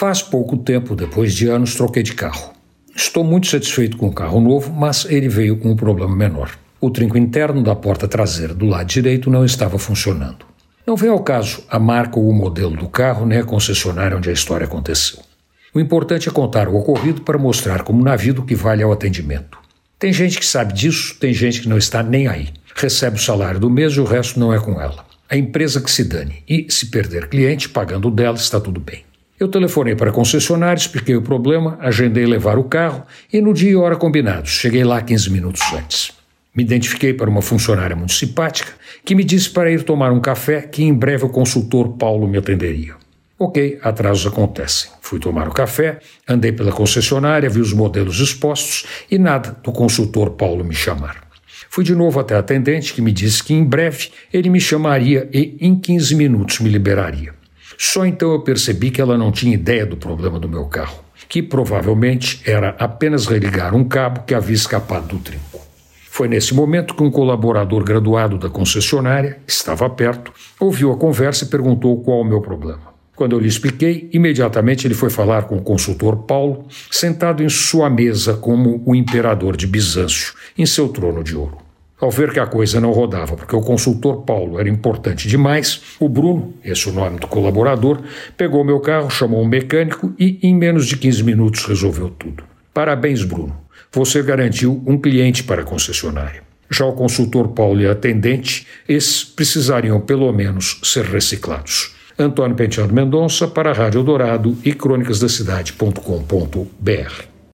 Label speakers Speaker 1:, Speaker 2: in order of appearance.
Speaker 1: Faz pouco tempo, depois de anos, troquei de carro. Estou muito satisfeito com o carro novo, mas ele veio com um problema menor. O trinco interno da porta traseira do lado direito não estava funcionando. Não vem ao caso a marca ou o modelo do carro nem a concessionária onde a história aconteceu. O importante é contar o ocorrido para mostrar como na vida o que vale é o atendimento. Tem gente que sabe disso, tem gente que não está nem aí. Recebe o salário do mês e o resto não é com ela. A empresa que se dane. E, se perder cliente, pagando dela, está tudo bem. Eu telefonei para concessionária, expliquei o problema, agendei levar o carro e no dia e hora combinados, cheguei lá 15 minutos antes. Me identifiquei para uma funcionária muito simpática que me disse para ir tomar um café que em breve o consultor Paulo me atenderia. Ok, atrasos acontecem. Fui tomar o café, andei pela concessionária, vi os modelos expostos e nada do consultor Paulo me chamar. Fui de novo até a atendente que me disse que em breve ele me chamaria e em 15 minutos me liberaria. Só então eu percebi que ela não tinha ideia do problema do meu carro, que provavelmente era apenas religar um cabo que havia escapado do trinco. Foi nesse momento que um colaborador graduado da concessionária, estava perto, ouviu a conversa e perguntou qual o meu problema. Quando eu lhe expliquei, imediatamente ele foi falar com o consultor Paulo, sentado em sua mesa como o imperador de Bizâncio, em seu trono de ouro. Ao ver que a coisa não rodava, porque o consultor Paulo era importante demais, o Bruno, esse é o nome do colaborador, pegou meu carro, chamou um mecânico e, em menos de 15 minutos, resolveu tudo. Parabéns, Bruno. Você garantiu um cliente para a concessionária. Já o consultor Paulo e a atendente, esses precisariam pelo menos ser reciclados. Antônio Penteado Mendonça para a Rádio Dourado e crônicasdacidade.com.br.